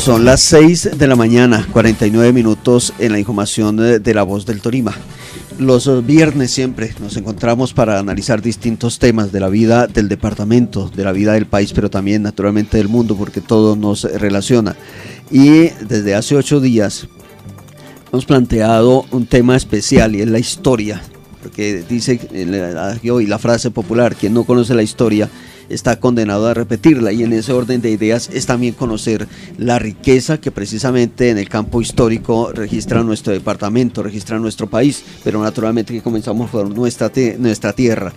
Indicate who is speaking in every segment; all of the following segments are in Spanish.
Speaker 1: Son las 6 de la mañana, 49 minutos en la información de la voz del Torima. Los viernes siempre nos encontramos para analizar distintos temas de la vida del departamento, de la vida del país, pero también naturalmente del mundo, porque todo nos relaciona. Y desde hace ocho días hemos planteado un tema especial y es la historia, porque dice y la frase popular, quien no conoce la historia está condenado a repetirla y en ese orden de ideas es también conocer la riqueza que precisamente en el campo histórico registra nuestro departamento, registra nuestro país, pero naturalmente que comenzamos por nuestra, nuestra tierra.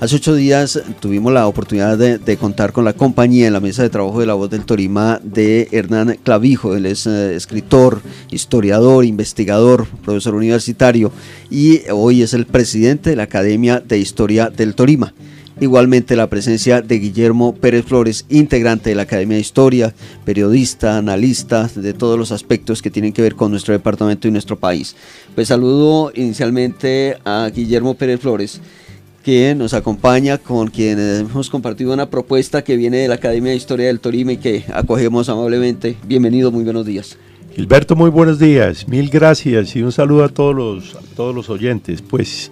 Speaker 1: Hace ocho días tuvimos la oportunidad de, contar con la compañía en la mesa de trabajo de la voz del Torima de Hernán Clavijo. Él es eh, escritor, historiador, investigador, profesor universitario y hoy es el presidente de la Academia de Historia del Torima. Igualmente la presencia de Guillermo Pérez Flores, integrante de la Academia de Historia, periodista, analista de todos los aspectos que tienen que ver con nuestro departamento y nuestro país. Pues saludo inicialmente a Guillermo Pérez Flores, que nos acompaña, con quien hemos compartido una propuesta que viene de la Academia de Historia del Torime y que acogemos amablemente. Bienvenido, muy buenos días.
Speaker 2: Gilberto, muy buenos días, mil gracias y un saludo a todos los, a todos los oyentes. Pues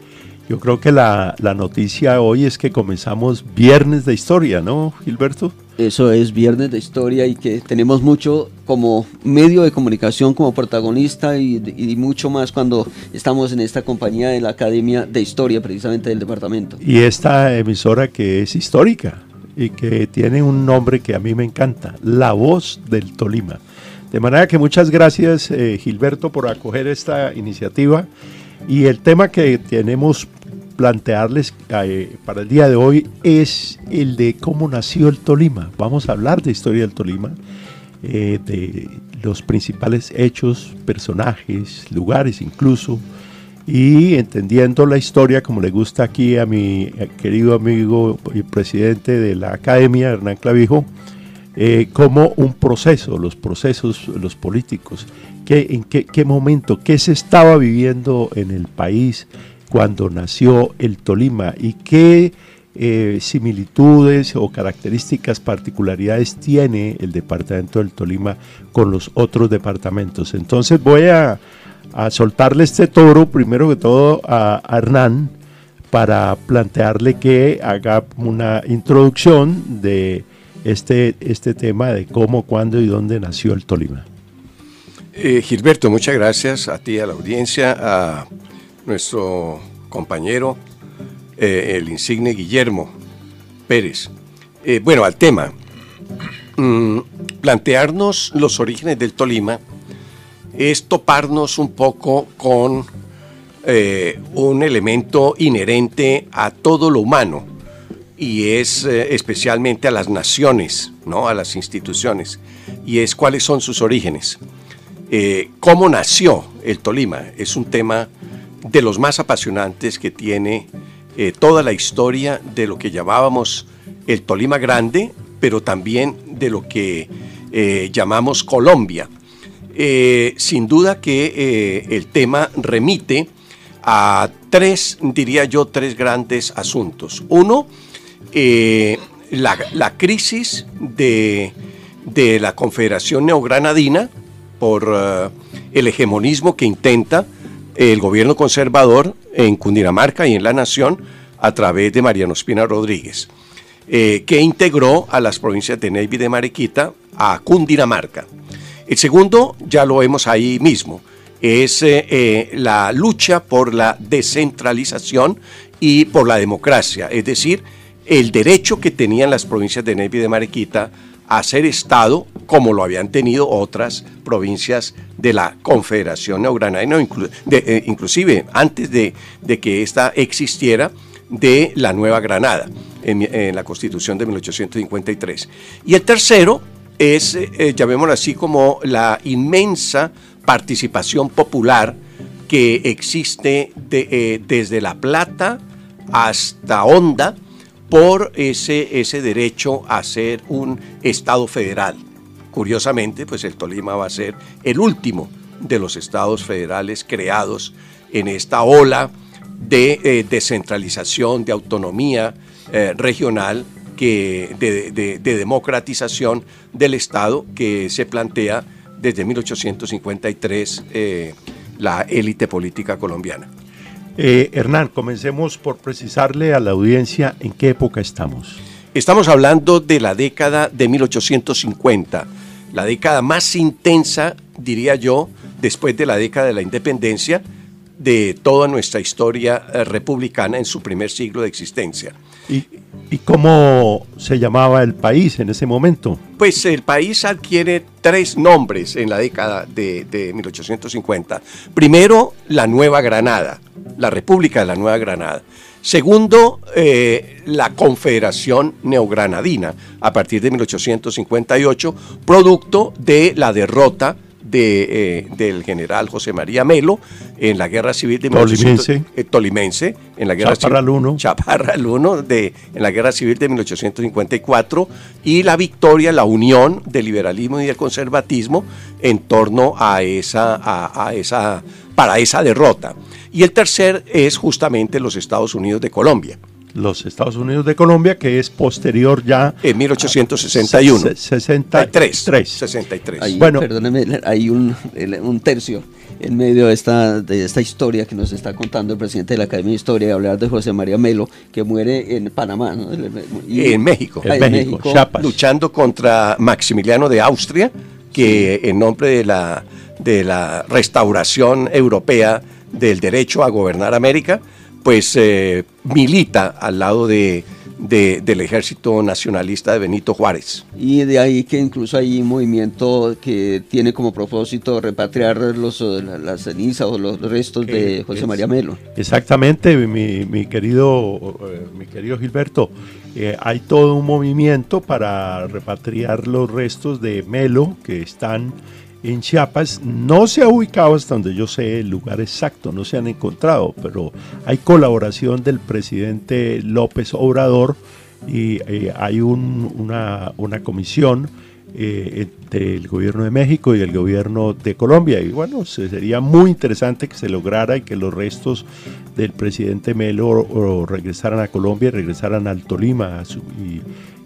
Speaker 2: yo creo que la, noticia hoy es que comenzamos Viernes de Historia, ¿no, Gilberto?
Speaker 1: Eso es Viernes de Historia y que tenemos mucho como medio de comunicación, como protagonista y, mucho más cuando estamos en esta compañía de la Academia de Historia, precisamente del departamento.
Speaker 2: Y esta emisora que es histórica y que tiene un nombre que a mí me encanta, La Voz del Tolima. De manera que muchas gracias, eh, Gilberto, por acoger esta iniciativa y el tema que tenemos plantearles eh, para el día de hoy es el de cómo nació el Tolima. Vamos a hablar de historia del Tolima, eh, de los principales hechos, personajes, lugares incluso, y entendiendo la historia como le gusta aquí a mi eh, querido amigo y presidente de la academia, Hernán Clavijo, como un proceso, los procesos, los políticos, en qué, momento, qué se estaba viviendo en el país cuando nació el Tolima y qué eh, similitudes o características, particularidades tiene el departamento del Tolima con los otros departamentos. Entonces voy a, soltarle este toro, primero que todo, a, Hernán para plantearle que haga una introducción de este, este tema de cómo, cuándo y dónde nació el Tolima.
Speaker 3: Eh, Gilberto, muchas gracias a ti, a la audiencia, a nuestro compañero, eh, el insigne Guillermo Pérez. Eh, bueno, al tema. Mm, plantearnos los orígenes del Tolima es toparnos un poco con un elemento inherente a todo lo humano y es especialmente a las naciones, ¿no? a las instituciones, y es cuáles son sus orígenes. Eh, cómo nació el Tolima. Es un tema de los más apasionantes que tiene eh, toda la historia de lo que llamábamos el Tolima Grande, pero también de lo que eh, llamamos Colombia. sin duda que el tema remite a tres, diría yo, tres grandes asuntos. Uno, la, crisis de, de la Confederación Neogranadina, por eh, el hegemonismo que intenta el gobierno conservador en Cundinamarca y en la Nación a través de Mariano Espina Rodríguez, eh, que integró a las provincias de Neiva y de Mariquita a Cundinamarca. El segundo, ya lo vemos ahí mismo, es eh, la lucha por la descentralización y por la democracia, es decir, el derecho que tenían las provincias de Neiva y de Mariquita a ser Estado como lo habían tenido otras provincias de la Confederación Neogranadina, eh, inclusive antes de, que ésta existiera, de la Nueva Granada, en, la Constitución de 1853. Y el tercero es, eh, llamémoslo así, como la inmensa participación popular que existe eh, desde La Plata hasta Honda, por ese, ese derecho a ser un Estado federal. Curiosamente, pues el Tolima va a ser el último de los estados federales creados en esta ola de eh, descentralización, de autonomía eh, regional que, de, democratización del Estado que se plantea desde 1853 eh, la élite política colombiana.
Speaker 2: Eh, Hernán, comencemos por precisarle a la audiencia en qué época estamos.
Speaker 3: Estamos hablando de la década de 1850, la década más intensa, diría yo, después de la década de la independencia de toda nuestra historia eh, republicana en su primer siglo de existencia.
Speaker 2: ¿Y, cómo se llamaba el país en ese momento?
Speaker 3: Pues el país adquiere tres nombres en la década de, de 1850. Primero, la Nueva Granada, la República de la Nueva Granada. Segundo, eh, la Confederación Neogranadina, a partir de 1858, producto de la derrota de, eh, del general José María Melo en la guerra civil de
Speaker 2: Tolimense,
Speaker 3: eh, Tolimense en la guerra
Speaker 2: Chaparral 1.
Speaker 3: Chaparral 1 de, en la guerra civil de 1854 y la victoria, la unión del liberalismo y del conservatismo en torno a esa, a esa, para esa derrota. Y el tercer es justamente los Estados Unidos de Colombia.
Speaker 2: Los Estados Unidos de Colombia, que es posterior ya.
Speaker 3: En 1861.
Speaker 2: 63.
Speaker 1: 63. bueno, perdóneme, hay un, un tercio en medio de esta, de esta historia que nos está contando el presidente de la Academia de Historia, y hablar de José María Melo, que muere en Panamá. ¿no?
Speaker 3: Y, en México.
Speaker 2: En México,
Speaker 3: luchando contra Maximiliano de Austria, que en nombre de la, de la restauración europea del derecho a gobernar América, pues eh, milita al lado de, del ejército nacionalista de Benito Juárez.
Speaker 1: Y de ahí que incluso hay un movimiento que tiene como propósito repatriar los, las cenizas o los restos de eh, José María Melo.
Speaker 2: Exactamente, mi, querido, eh, mi querido Gilberto. hay todo un movimiento para repatriar los restos de Melo que están en Chiapas no se ha ubicado hasta donde yo sé el lugar exacto, no se han encontrado, pero hay colaboración del presidente López Obrador y eh, hay una, comisión eh, del gobierno de México y del gobierno de Colombia. Y bueno, sería muy interesante que se lograra y que los restos del presidente Melo regresaran a Colombia y regresaran al Tolima a su,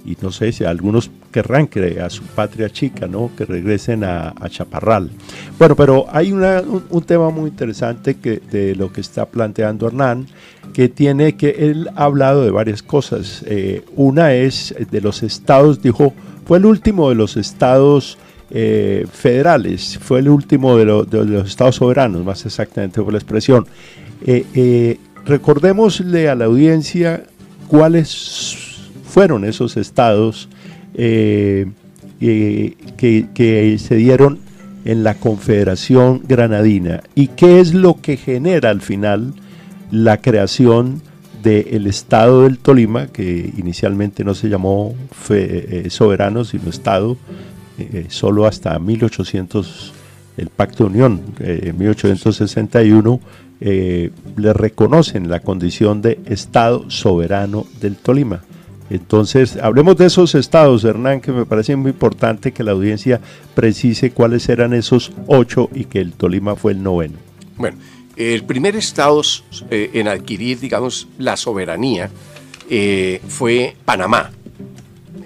Speaker 2: y no sé si algunos querrán que a su patria chica, ¿no? Que regresen a, Chaparral. Bueno, pero hay un, tema muy interesante que, de lo que está planteando Hernán, que tiene que él ha hablado de varias cosas. Eh, una es de los estados, dijo, fue el último de los estados eh, federales, fue el último de, los estados soberanos, más exactamente por la expresión. Eh, recordémosle a la audiencia cuáles fueron esos estados eh, que, se dieron en la Confederación Granadina y qué es lo que genera al final la creación del Estado del Tolima, que inicialmente no se llamó eh, soberano, sino Estado, eh, solo hasta 1800, el Pacto de Unión, en 1861, le reconocen la condición de Estado soberano del Tolima. Entonces, hablemos de esos estados, Hernán, que me parece muy importante que la audiencia precise cuáles eran esos ocho y que el Tolima fue el noveno.
Speaker 3: Bueno, el primer estado eh, en adquirir, digamos, la soberanía eh, fue Panamá.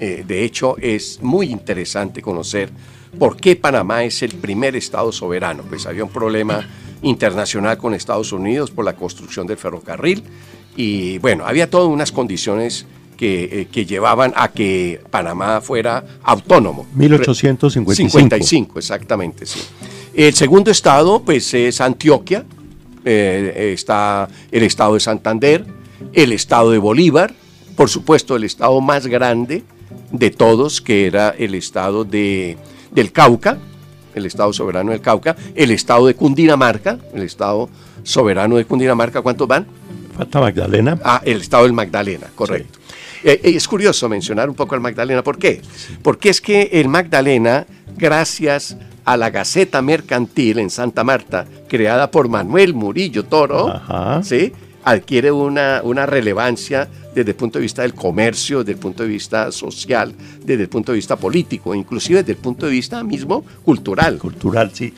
Speaker 3: Eh, de hecho, es muy interesante conocer por qué Panamá es el primer estado soberano. Pues había un problema internacional con Estados Unidos por la construcción del ferrocarril y bueno, había todas unas condiciones eh, que, llevaban a que Panamá fuera autónomo.
Speaker 2: 1855.
Speaker 3: 55, exactamente, sí. El segundo estado, pues, es Antioquia, eh, está el estado de Santander, el estado de Bolívar, por supuesto el estado más grande de todos, que era el estado de, del Cauca, el estado soberano del Cauca, el estado de Cundinamarca, el estado soberano de Cundinamarca, ¿cuántos van?
Speaker 2: Falta Magdalena.
Speaker 3: Ah, el estado del Magdalena, correcto. Eh, eh, es curioso mencionar un poco al Magdalena. ¿Por qué? Porque es que el Magdalena, gracias a la Gaceta Mercantil en Santa Marta, creada por Manuel Murillo Toro, ¿sí? adquiere una, una relevancia desde el punto de vista del comercio, desde el punto de vista social, desde el punto de vista político, inclusive desde el punto de vista mismo cultural.
Speaker 2: Cultural, sí.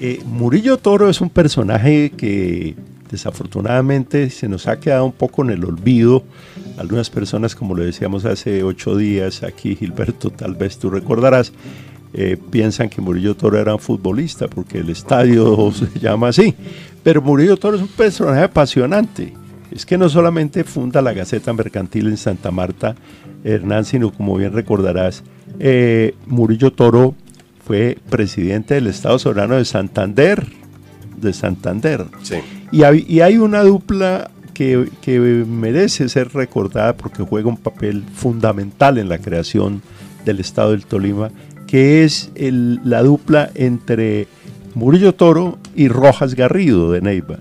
Speaker 2: Eh, Murillo Toro es un personaje que desafortunadamente se nos ha quedado un poco en el olvido. Algunas personas, como lo decíamos hace ocho días aquí, Gilberto, tal vez tú recordarás, eh, piensan que Murillo Toro era un futbolista porque el estadio se llama así. Pero Murillo Toro es un personaje apasionante. Es que no solamente funda la Gaceta Mercantil en Santa Marta, Hernán, sino como bien recordarás, eh, Murillo Toro fue presidente del Estado Soberano de Santander, de Santander. Y, hay, una dupla que, merece ser recordada porque juega un papel fundamental en la creación del Estado del Tolima, que es la dupla entre Murillo Toro y Rojas Garrido de Neiva,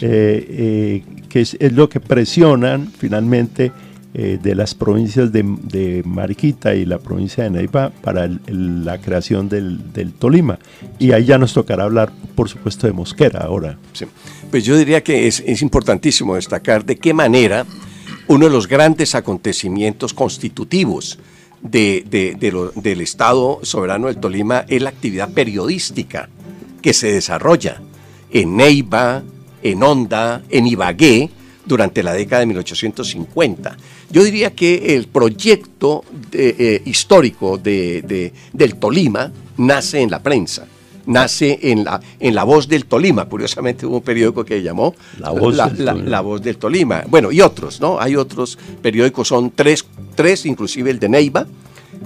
Speaker 2: eh, eh, que es, lo que presionan finalmente eh, de las provincias de, Mariquita y la provincia de Neiva para la creación del, Tolima. Y ahí ya nos tocará hablar, por supuesto, de Mosquera ahora.
Speaker 3: Pues yo diría que es, importantísimo destacar de qué manera uno de los grandes acontecimientos constitutivos del Estado soberano del Tolima es la actividad periodística que se desarrolla en Neiva, en Honda, en Ibagué, durante la década de 1850. Yo diría que el proyecto eh, histórico de, del Tolima nace en la prensa nace en la, en la Voz del Tolima. Curiosamente hubo un periódico que llamó La Voz, del, Tolima. Bueno, y otros, ¿no? Hay otros periódicos, son tres, tres inclusive el de Neiva,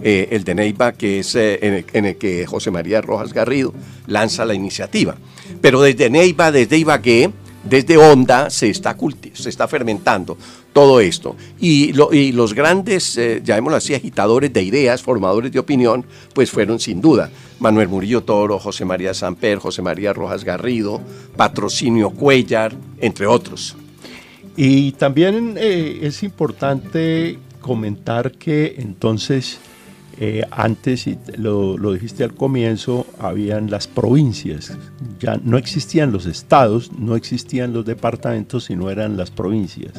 Speaker 3: eh, el de Neiva que es eh, en, el, en, el, que José María Rojas Garrido lanza la iniciativa. Pero desde Neiva, desde Ibagué, desde Honda se está, se está fermentando todo esto. Y, los grandes, eh, llamémoslo así, agitadores de ideas, formadores de opinión, pues fueron sin duda Manuel Murillo Toro, José María Samper, José María Rojas Garrido, Patrocinio Cuellar, entre otros.
Speaker 2: Y también eh, es importante comentar que entonces eh, antes, y lo, dijiste al comienzo, habían las provincias. Ya no existían los estados, no existían los departamentos, sino eran las provincias.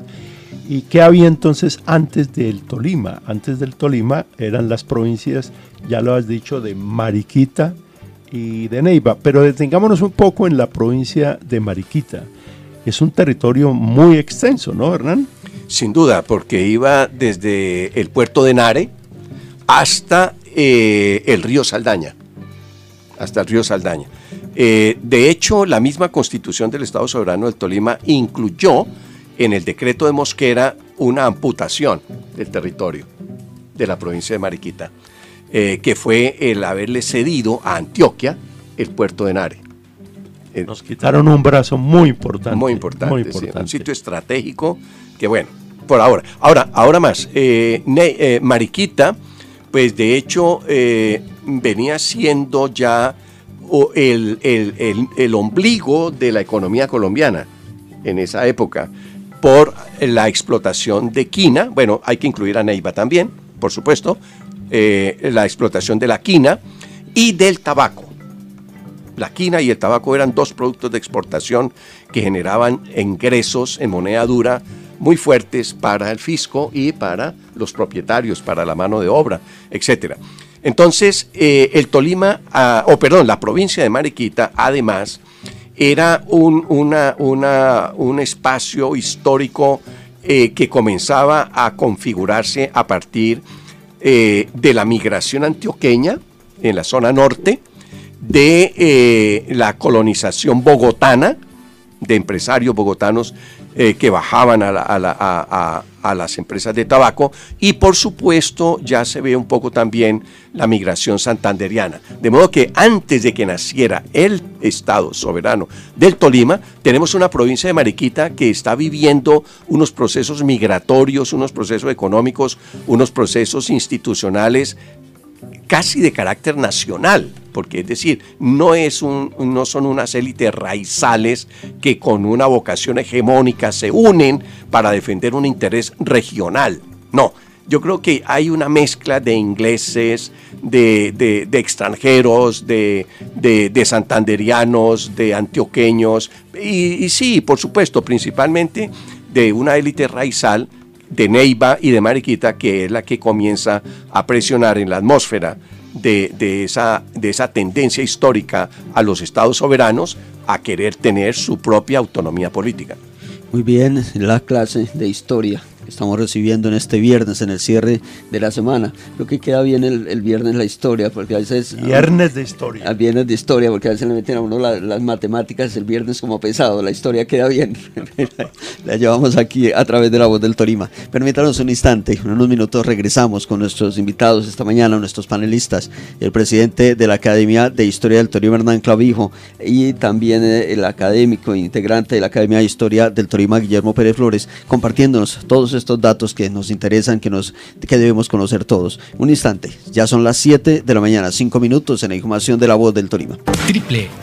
Speaker 2: ¿Y qué había entonces antes del Tolima? Antes del Tolima eran las provincias, ya lo has dicho, de Mariquita y de Neiva. Pero detengámonos un poco en la provincia de Mariquita. Es un territorio muy extenso, ¿no, Hernán?
Speaker 3: Sin duda, porque iba desde el puerto de Nare, hasta eh, el río Saldaña, hasta el río Saldaña. Eh, de hecho, la misma constitución del Estado Soberano del Tolima incluyó en el decreto de Mosquera una amputación del territorio de la provincia de Mariquita, eh, que fue el haberle cedido a Antioquia el puerto de Nare.
Speaker 2: Nos quitaron un brazo muy importante.
Speaker 3: Muy importante, un sitio estratégico que bueno, por ahora. Ahora, ahora más, Mariquita pues de hecho eh, venía siendo ya el, ombligo de la economía colombiana en esa época por la explotación de quina, bueno, hay que incluir a Neiva también, por supuesto, eh, la explotación de la quina y del tabaco. La quina y el tabaco eran dos productos de exportación que generaban ingresos en moneda dura muy fuertes para el fisco y para los propietarios, para la mano de obra, etc. Entonces, eh, el Tolima, ah, o perdón, la provincia de Mariquita, además, era un, espacio histórico eh, que comenzaba a configurarse a partir eh, de la migración antioqueña en la zona norte, de la colonización bogotana, de empresarios bogotanos eh, que bajaban a, las empresas de tabaco y por supuesto ya se ve un poco también la migración santanderiana. De modo que antes de que naciera el Estado soberano del Tolima, tenemos una provincia de Mariquita que está viviendo unos procesos migratorios, unos procesos económicos, unos procesos institucionales casi de carácter nacional, porque es decir, no, es un, no son unas élites raizales que con una vocación hegemónica se unen para defender un interés regional. No, yo creo que hay una mezcla de ingleses, de, extranjeros, de, santanderianos, de antioqueños, y sí, por supuesto, principalmente de una élite raizal de Neiva y de Mariquita, que es la que comienza a presionar en la atmósfera de, de, esa, de esa tendencia histórica a los estados soberanos a querer tener su propia autonomía política.
Speaker 1: Muy bien, la clase de historia estamos recibiendo en este viernes, en el cierre de la semana. Creo que queda bien el, viernes la historia, porque a veces...
Speaker 2: Viernes de historia.
Speaker 1: A viernes de historia, porque a veces le meten a uno las matemáticas el viernes como pesado. La historia queda bien. la llevamos aquí a través de la voz del Torima. Permítanos un instante, en unos minutos regresamos con nuestros invitados esta mañana, nuestros panelistas, el presidente de la Academia de Historia del Torima, Hernán Clavijo, y también eh, el académico e integrante de la Academia de Historia del Torima, Guillermo Pérez Flores, compartiéndonos todos estos datos que nos interesan, que, nos, que debemos conocer todos. Un instante, ya son las 7 de la mañana, 5 minutos en la información de La Voz del Tolima.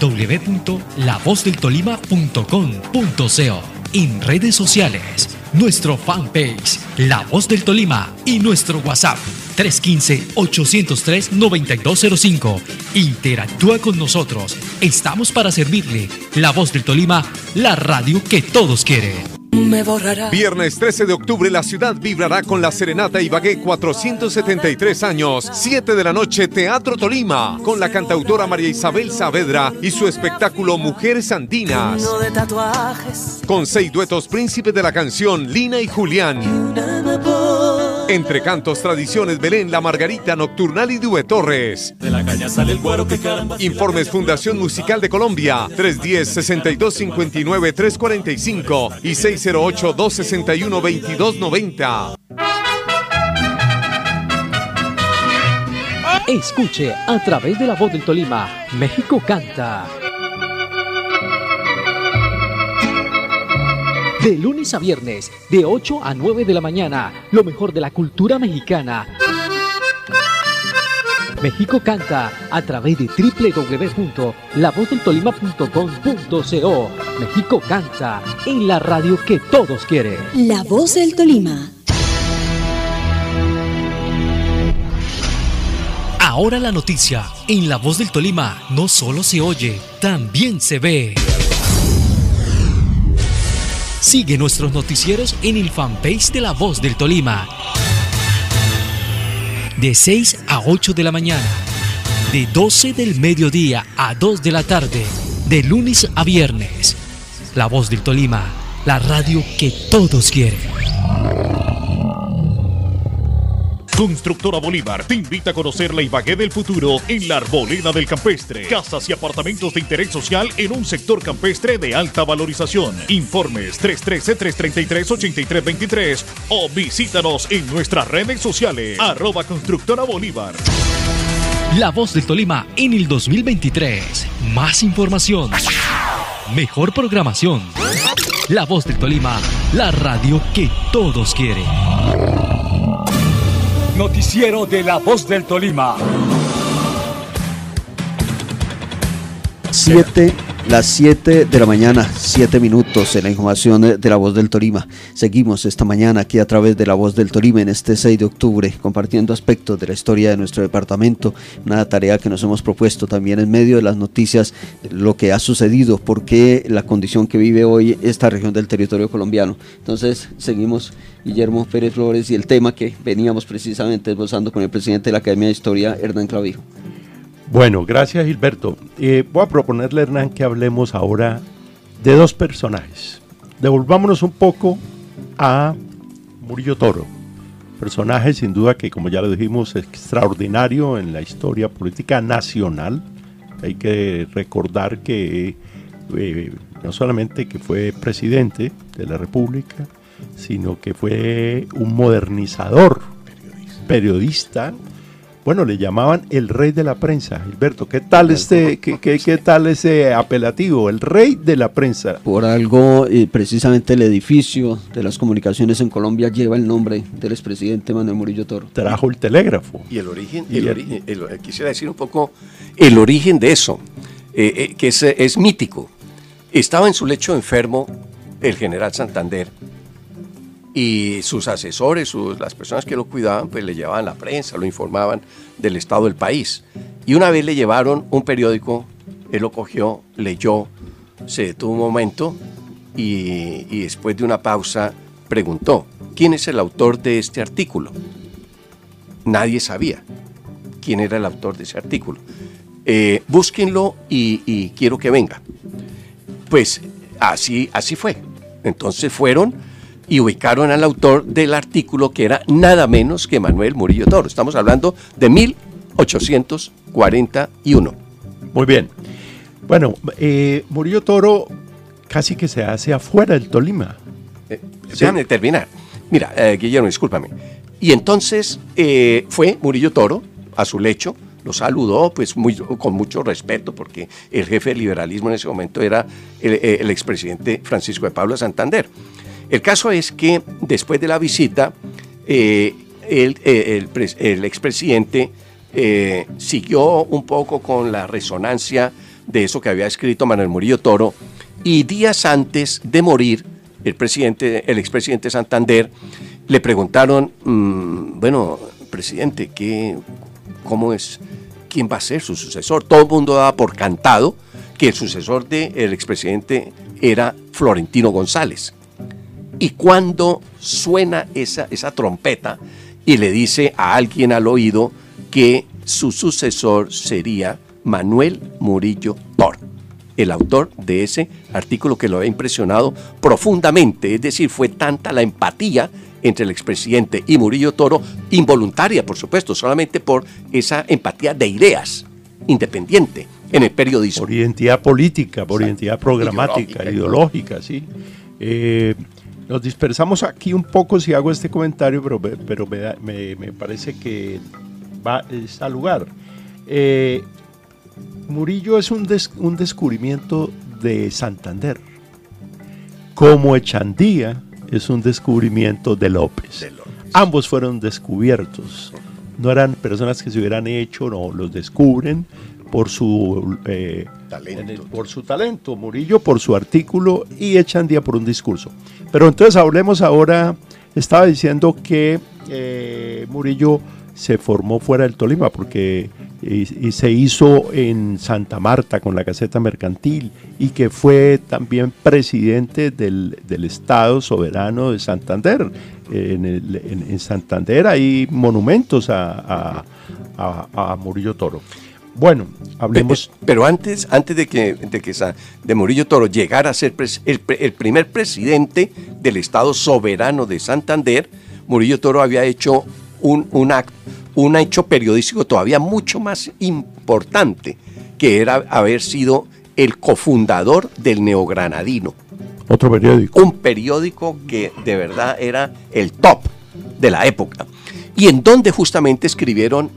Speaker 4: www.lavozdeltolima.com.co En redes sociales, nuestro fanpage, La Voz del Tolima y nuestro WhatsApp 315-803-9205. Interactúa con nosotros. Estamos para servirle. La Voz del Tolima, la radio que todos quieren.
Speaker 5: Viernes 13 de octubre la ciudad vibrará con la Serenata Ibagué 473 años. 7 de la noche Teatro Tolima con la cantautora María Isabel Saavedra y su espectáculo Mujeres Andinas. Con seis duetos príncipes de la canción Lina y Julián. Entre cantos, tradiciones, Belén, La Margarita, Nocturnal y Due Torres. De la caña sale el cuero que Informes Fundación Musical de Colombia, 310-6259-345 y 608-261-2290.
Speaker 4: Escuche a través de la voz del Tolima, México canta. De lunes a viernes, de 8 a 9 de la mañana, lo mejor de la cultura mexicana. México canta a través de www.lavozdeltolima.com.co. México canta en la radio que todos quieren.
Speaker 6: La voz del Tolima.
Speaker 4: Ahora la noticia en La voz del Tolima no solo se oye, también se ve. Sigue nuestros noticieros en el fanpage de La Voz del Tolima. De 6 a 8 de la mañana. De 12 del mediodía a 2 de la tarde. De lunes a viernes. La Voz del Tolima. La radio que todos quieren.
Speaker 7: Constructora Bolívar te invita a conocer la Ibagué del futuro en la Arboleda del Campestre. Casas y apartamentos de interés social en un sector campestre de alta valorización. Informes 313-333-8323 o visítanos en nuestras redes sociales. Arroba Constructora Bolívar.
Speaker 4: La voz del Tolima en el 2023. Más información. Mejor programación. La voz del Tolima, la radio que todos quieren.
Speaker 8: Noticiero de la Voz del Tolima.
Speaker 1: Siete, las 7 de la mañana, 7 minutos en la información de la voz del Tolima. Seguimos esta mañana aquí a través de la voz del Tolima en este 6 de octubre, compartiendo aspectos de la historia de nuestro departamento, una tarea que nos hemos propuesto también en medio de las noticias, lo que ha sucedido, por qué la condición que vive hoy esta región del territorio colombiano. Entonces, seguimos Guillermo Pérez Flores y el tema que veníamos precisamente esbozando con el presidente de la Academia de Historia, Hernán Clavijo.
Speaker 2: Bueno, gracias Gilberto. Eh, voy a proponerle, Hernán, que hablemos ahora de dos personajes. Devolvámonos un poco a Murillo Toro, personaje sin duda que, como ya lo dijimos, extraordinario en la historia política nacional. Hay que recordar que eh, no solamente que fue presidente de la República, sino que fue un modernizador, periodista. Bueno, le llamaban el rey de la prensa, Gilberto. ¿Qué tal este, qué, qué, tal ese apelativo, el rey de la prensa?
Speaker 1: Por algo, eh, precisamente el edificio de las comunicaciones en Colombia lleva el nombre del expresidente Manuel Murillo Toro.
Speaker 2: Trajo el telégrafo.
Speaker 3: Y el origen, el, origen quisiera decir un poco el origen de eso, eh, eh, que es, es mítico. Estaba en su lecho enfermo el general Santander y sus asesores, las personas que lo cuidaban, pues le llevaban la prensa, lo informaban del estado del país. Y una vez le llevaron un periódico, él lo cogió, leyó, se detuvo un momento y, después de una pausa preguntó, ¿quién es el autor de este artículo? Nadie sabía. quién era el autor de ese artículo. Eh, búsquenlo y, y quiero que venga. Pues así, así fue. Entonces fueron y ubicaron al autor del artículo que era nada menos que Manuel Murillo Toro. Estamos hablando de 1841.
Speaker 2: Muy bien. Bueno, eh, Murillo Toro casi que se hace afuera del Tolima.
Speaker 3: Eh, déjame terminar. Mira, eh, Guillermo, discúlpame. Y entonces eh, fue Murillo Toro a su lecho, lo saludó pues muy, con mucho respeto porque el jefe del liberalismo en ese momento era el, el expresidente Francisco de Pablo Santander. El caso es que después de la visita, eh, el, eh, el expresidente eh, siguió un poco con la resonancia de eso que había escrito Manuel Murillo Toro y días antes de morir, el presidente, el expresidente Santander, le preguntaron, mm, bueno, presidente, ¿qué, ¿cómo es? ¿Quién va a ser su sucesor? Todo el mundo daba por cantado que el sucesor del expresidente era Florentino González. Y cuando suena esa, esa trompeta y le dice a alguien al oído que su sucesor sería Manuel Murillo Toro, el autor de ese artículo que lo había impresionado profundamente. Es decir, fue tanta la empatía entre el expresidente y Murillo Toro, involuntaria, por supuesto, solamente por esa empatía de ideas, independiente en el periodismo.
Speaker 2: Por identidad política, por identidad programática,
Speaker 3: ideológica,
Speaker 2: sí. Eh, nos dispersamos aquí un poco si hago este comentario, pero, me- pero me, da- me- me parece que va está al lugar. Eh, Murillo es un, des- un descubrimiento de Santander, como Echandía es un descubrimiento de López.
Speaker 3: De López.
Speaker 2: Ambos fueron descubiertos. No eran personas que se hubieran hecho, no, los descubren por su eh,
Speaker 3: Talento.
Speaker 2: por su talento, Murillo por su artículo y Echandía por un discurso. Pero entonces hablemos ahora, estaba diciendo que eh, Murillo se formó fuera del Tolima porque y, y se hizo en Santa Marta con la Gaceta Mercantil y que fue también presidente del, del Estado soberano de Santander. En, el- en- en Santander hay monumentos a, a- a- a Murillo Toro. Bueno, hablemos...
Speaker 3: Pe- Pero antes, antes de que, de que sa- de Murillo Toro llegara a ser el, primer presidente del Estado soberano de Santander, Murillo Toro había hecho un, un, ac- un hecho periodístico todavía mucho más importante, que era haber sido el cofundador del Neogranadino
Speaker 2: Otro periódico.
Speaker 3: un periódico que de verdad era el top de la época. Y en donde justamente escribieron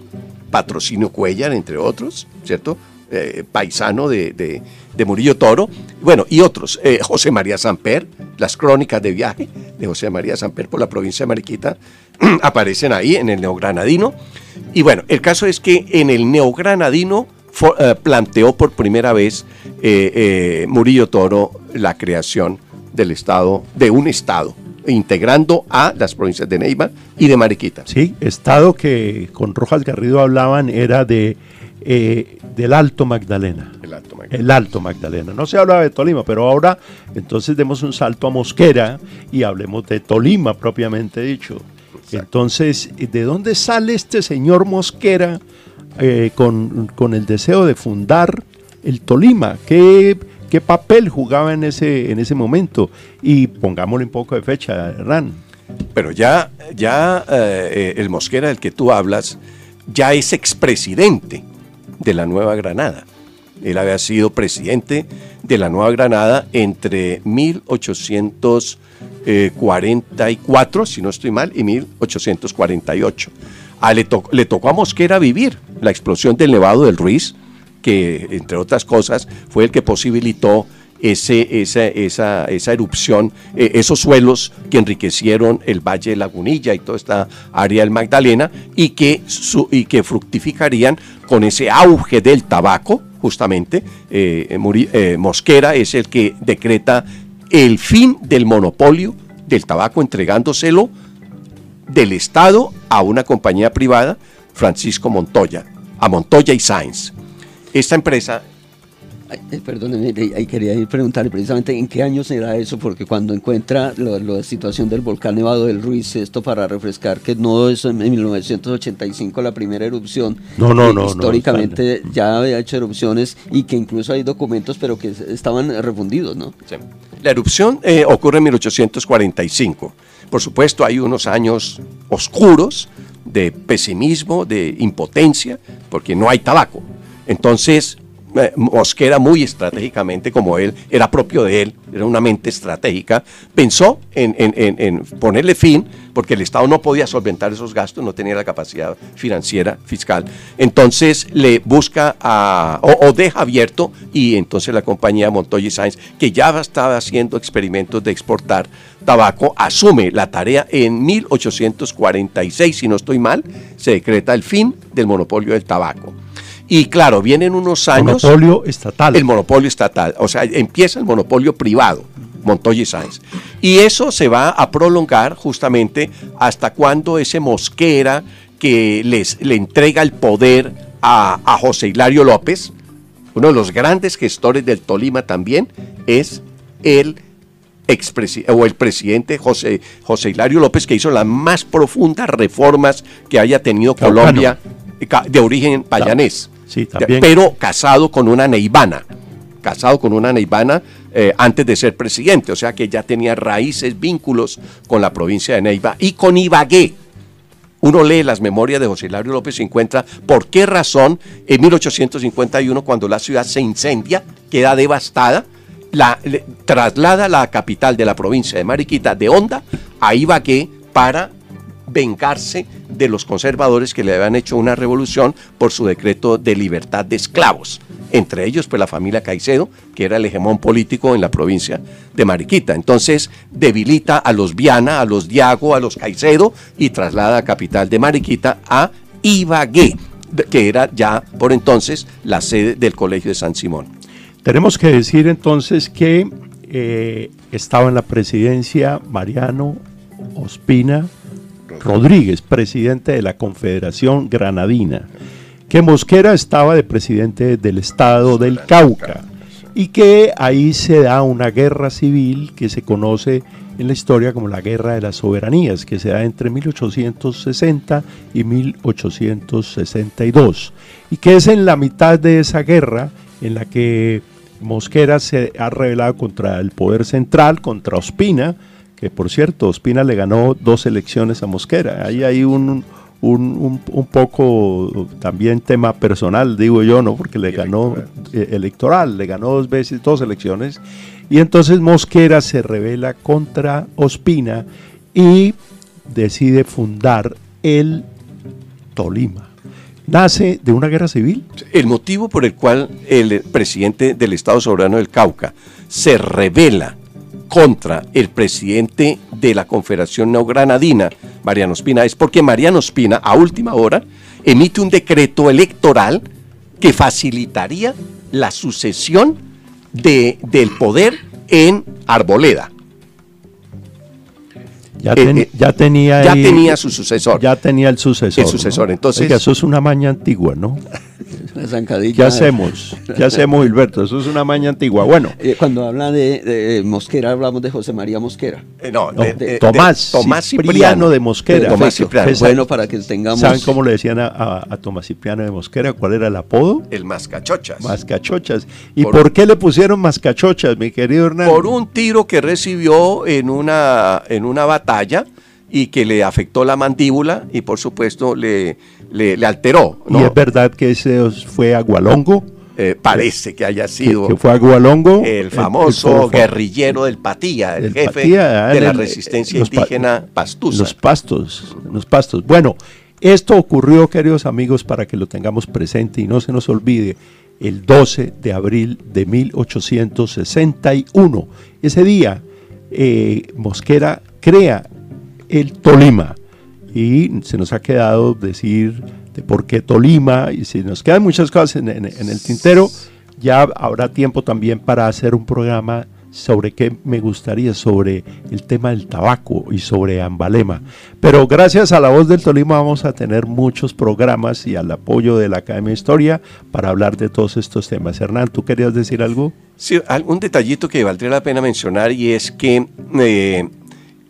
Speaker 3: Patrocinio Cuellar, entre otros, ¿cierto? Eh, paisano de, de- Murillo Toro, bueno, y otros, eh, José María Samper, las crónicas de viaje de José María Samper por la provincia de Mariquita, aparecen ahí en el Neogranadino. Y bueno, el caso es que en el Neogranadino fo- eh, planteó por primera vez Murillo Toro la creación del Estado, de un Estado, integrando a las provincias de Neiva y de Mariquita.
Speaker 2: Sí, estado que con Rojas Garrido hablaban era de eh, del Alto Magdalena.
Speaker 3: El Alto Magdalena.
Speaker 2: El Alto Magdalena. No se hablaba de Tolima, pero ahora entonces demos un salto a Mosquera y hablemos de Tolima propiamente dicho. Entonces, ¿de dónde sale este señor Mosquera eh, con, con el deseo de fundar el Tolima? ¿Qué, qué papel jugaba en ese, en ese momento? Y pongámosle un poco de fecha, Hernán.
Speaker 3: Pero ya, ya eh, eh, el Mosquera del que tú hablas, ya es expresidente de la Nueva Granada. Él había sido presidente de la Nueva Granada entre 1844, si no estoy mal, y 1848. Ah, le, le tocó a Mosquera vivir la explosión del Nevado del Ruiz, que entre otras cosas fue el que posibilitó ese, esa, esa, esa erupción, eh, esos suelos que enriquecieron el Valle de Lagunilla y toda esta área del Magdalena y que, su- y que fructificarían con ese auge del tabaco, justamente. eh, eh, Mosquera es el que decreta el fin del monopolio del tabaco entregándoselo del Estado a una compañía privada, Francisco Montoya, a Montoya y Sainz. Esta empresa
Speaker 1: Eh, perdóneme, ahí quería ir preguntarle precisamente en qué año será eso, porque cuando encuentra la situación del volcán Nevado del Ruiz, esto para refrescar que no es en 1985 la primera erupción,
Speaker 2: no, no, no,
Speaker 1: históricamente ya había hecho erupciones y que incluso hay documentos, pero que estaban refundidos, ¿no?
Speaker 3: Sí. La erupción eh, ocurre en 1845. Por supuesto, hay unos años oscuros de pesimismo, de impotencia, porque no hay tabaco. Entonces, eh, Mosquera muy estratégicamente, como él, era propio de él, era una mente estratégica, pensó en, ponerle fin, porque el Estado no podía solventar esos gastos, no tenía la capacidad financiera, fiscal. Entonces le busca o, deja abierto, y entonces la compañía Montoya Sainz, que ya estaba haciendo experimentos de exportar tabaco, asume la tarea en 1846, si no estoy mal, se decreta el fin del monopolio del tabaco. Y claro, vienen unos años.
Speaker 2: Monopolio estatal.
Speaker 3: El monopolio estatal. O sea, empieza el monopolio privado. Montoya y Sáenz. Y eso se va a prolongar justamente hasta cuando ese Mosquera que les, le entrega el poder a, José Hilario López, uno de los grandes gestores del Tolima también, es el o el presidente José, José Hilario López, que hizo las más profundas reformas que haya tenido Colombia de origen payanés pero casado con una neibana, casado con una neibana eh, antes de ser presidente, o sea que ya tenía raíces, vínculos con la provincia de Neiva y con Ibagué. Uno lee las memorias de José Hilario López y encuentra por qué razón en 1851, cuando la ciudad se incendia, queda devastada, la, traslada la capital de la provincia de Mariquita de Honda a Ibagué para vengarse de los conservadores que le habían hecho una revolución por su decreto de libertad de esclavos. Entre ellos, pues la familia Caicedo, que era el hegemón político en la provincia de Mariquita. Entonces, debilita a los Viana, a los Diago, a los Caicedo y traslada a capital de Mariquita a Ibagué, que era ya por entonces la sede del Colegio de San Simón.
Speaker 2: Tenemos que decir entonces que eh, estaba en la presidencia Mariano Ospina Rodríguez, presidente de la Confederación Granadina, que Mosquera estaba de presidente del estado del Cauca y que ahí se da una guerra civil que se conoce en la historia como la Guerra de las Soberanías, que se da entre 1860 y 1862, y que es en la mitad de esa guerra en la que Mosquera se ha rebelado contra el poder central, contra Ospina, que por cierto, Ospina le ganó dos elecciones a Mosquera. Ahí hay un, un, poco también tema personal, digo yo, ¿no? Porque le ganó eh, electoral, le ganó dos veces, dos elecciones. Y entonces Mosquera se revela contra Ospina y decide fundar el Tolima. Nace de una guerra civil.
Speaker 3: El motivo por el cual el presidente del Estado Soberano del Cauca se revela contra el presidente de la Confederación Neogranadina, Mariano Espina, es porque Mariano Espina, a última hora, emite un decreto electoral que facilitaría la sucesión de, del poder en Arboleda.
Speaker 2: Ya, eh, eh, ya tenía
Speaker 3: ya tenía su sucesor.
Speaker 2: Ya tenía el sucesor.
Speaker 3: El sucesor. Entonces,
Speaker 2: eso es una maña antigua, ¿no? ¿Qué hacemos? ¿Qué hacemos, Gilberto? Eso es una maña antigua. Bueno.
Speaker 1: Eh, cuando habla de, Mosquera, hablamos de José María Mosquera.
Speaker 2: no, de, Tomás, Tomás Cipriano, de Mosquera.
Speaker 1: Tomás Cipriano. Bueno, para que tengamos.
Speaker 2: ¿Saben cómo le decían a, Tomás Cipriano de Mosquera? ¿Cuál era el apodo?
Speaker 3: El Mascachochas.
Speaker 2: Mascachochas. ¿Y por, qué le pusieron Mascachochas, mi querido Hernán?
Speaker 3: Por un tiro que recibió en una, en una batalla y que le afectó la mandíbula y por supuesto le, le, alteró.
Speaker 2: ¿Y es verdad que ese fue Agualongo?
Speaker 3: Eh, parece que haya sido.
Speaker 2: Que, fue Agualongo.
Speaker 3: El famoso guerrillero del Patía, el, jefe de la resistencia indígena Pastusa.
Speaker 2: Los pastos, los pastos. Bueno, esto ocurrió, queridos amigos, para que lo tengamos presente y no se nos olvide, el 12 de abril de 1861. Ese día, eh, Mosquera crea el Tolima. Y se nos ha quedado decir de por qué Tolima, y si nos quedan muchas cosas en, el tintero, ya habrá tiempo también para hacer un programa sobre qué me gustaría, sobre el tema del tabaco y sobre Ambalema. Pero gracias a la voz del Tolima vamos a tener muchos programas y al apoyo de la Academia de Historia para hablar de todos estos temas. Hernán, ¿tú querías decir algo?
Speaker 3: Sí, un detallito que valdría la pena mencionar y es que eh,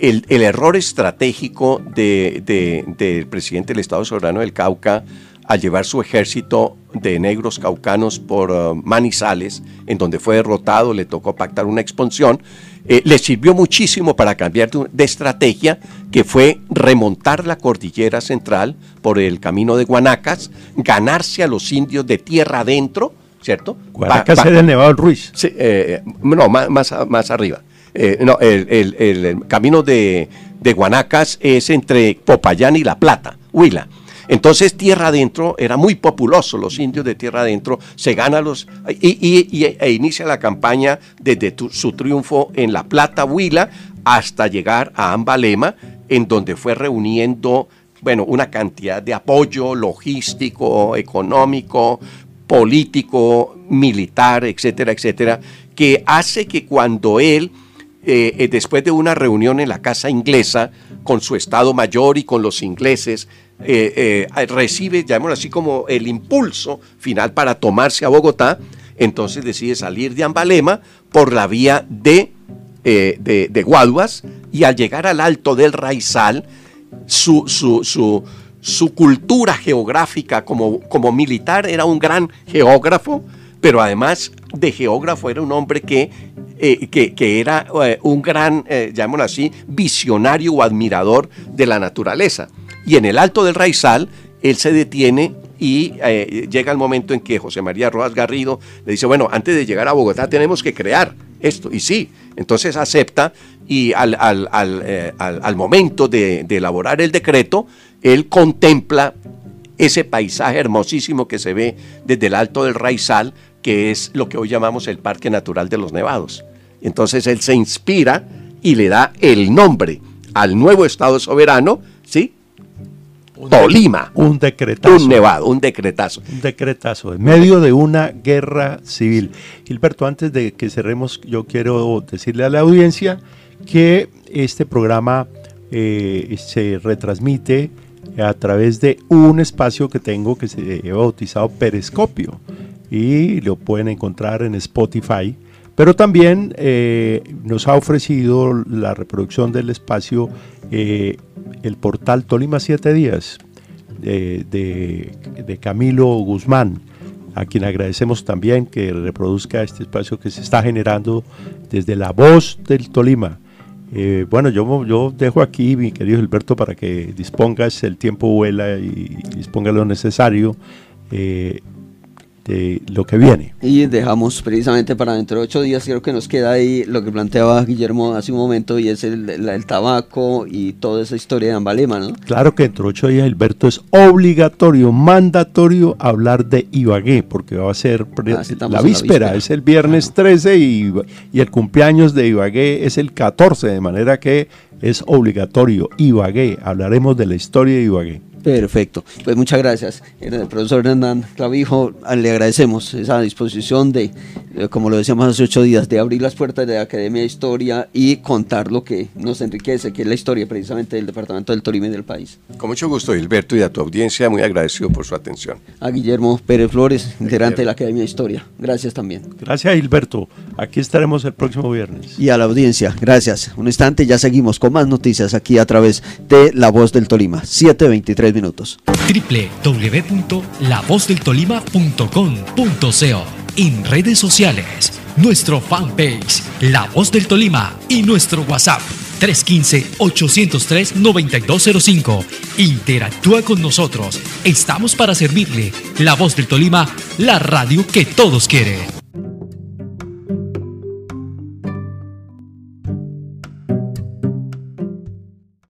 Speaker 3: el, error estratégico del presidente del Estado Soberano del Cauca al llevar su ejército de negros caucanos por uh, Manizales, en donde fue derrotado, le tocó pactar una expansión, eh, le sirvió muchísimo para cambiar de, estrategia, que fue remontar la cordillera central por el camino de Guanacas, ganarse a los indios de tierra adentro, ¿cierto?
Speaker 2: Guanacas es el Nevado Ruiz.
Speaker 3: Sí, eh, no, más, más, arriba. Eh, no, el, camino de, de Guanacas es entre Popayán y La Plata, Huila. Entonces tierra adentro era muy populoso, los indios de tierra adentro se ganan los y, e inicia la campaña desde su triunfo en La Plata, Huila, hasta llegar a Ambalema, en donde fue reuniendo bueno, una cantidad de apoyo logístico, económico, político, militar, etcétera, etcétera, que hace que cuando él, eh, eh, después de una reunión en la Casa Inglesa, con su Estado Mayor y con los ingleses, eh, recibe, llamémoslo así, como el impulso final para tomarse a Bogotá, entonces decide salir de Ambalema por la vía de, de, Guaduas y al llegar al alto del Raizal, su, su, su, cultura geográfica como, como militar era un gran geógrafo, pero además de geógrafo era un hombre que, que, que, era un gran, llamémoslo así, visionario o admirador de la naturaleza. Y en el alto del Raizal, él se detiene y eh, llega el momento en que José María Rojas Garrido le dice, bueno, antes de llegar a Bogotá tenemos que crear esto. Y sí, entonces acepta y al, eh, momento de, elaborar el decreto, él contempla ese paisaje hermosísimo que se ve desde el alto del Raizal, que es lo que hoy llamamos el Parque Natural de los Nevados. Entonces él se inspira y le da el nombre al nuevo Estado soberano, ¿sí? Tolima.
Speaker 2: Un decretazo.
Speaker 3: Un nevado, un decretazo.
Speaker 2: Un decretazo, en medio de una guerra civil. Gilberto, antes de que cerremos, yo quiero decirle a la audiencia que este programa eh, se retransmite a través de un espacio que tengo que se ha bautizado Periscopio y lo pueden encontrar en Spotify. Pero también eh, nos ha ofrecido la reproducción del espacio eh, el portal Tolima Siete Días de, Camilo Guzmán, a quien agradecemos también que reproduzca este espacio que se está generando desde la voz del Tolima. Eh, bueno, yo, yo dejo aquí, mi querido Gilberto, para que dispongas, el tiempo vuela y disponga lo necesario. Eh, de lo que viene.
Speaker 1: Y dejamos precisamente para dentro de ocho días, creo que nos queda ahí lo que planteaba Guillermo hace un momento y es el, el, tabaco y toda esa historia de Ambalema, ¿no?
Speaker 2: Claro que dentro de ocho días, Alberto, es obligatorio, mandatorio hablar de Ibagué, porque va a ser ah, la, víspera, es el viernes 13 y, y el cumpleaños de Ibagué es el 14, de manera que es obligatorio. Ibagué, hablaremos de la historia de Ibagué.
Speaker 1: Perfecto. Pues muchas gracias. El profesor Hernán Clavijo, le agradecemos esa disposición de, eh, como lo decíamos hace ocho días, de abrir las puertas de la Academia de Historia y contar lo que nos enriquece, que es la historia precisamente del Departamento del Tolima y del país.
Speaker 3: Con mucho gusto, Gilberto, y a tu audiencia, muy agradecido por su atención.
Speaker 1: A Guillermo Pérez Flores, integrante de la Academia de Historia. Gracias también.
Speaker 2: Gracias, Gilberto. Aquí estaremos el próximo viernes.
Speaker 1: Y a la audiencia, gracias. Un instante, ya seguimos con más noticias aquí a través de La Voz del Tolima. 723 minutos.
Speaker 4: www.lavozdeltolima.com.co En redes sociales, nuestro fanpage, La Voz del Tolima y nuestro WhatsApp 315-803-9205. Interactúa con nosotros. Estamos para servirle. La Voz del Tolima, la radio que todos quieren.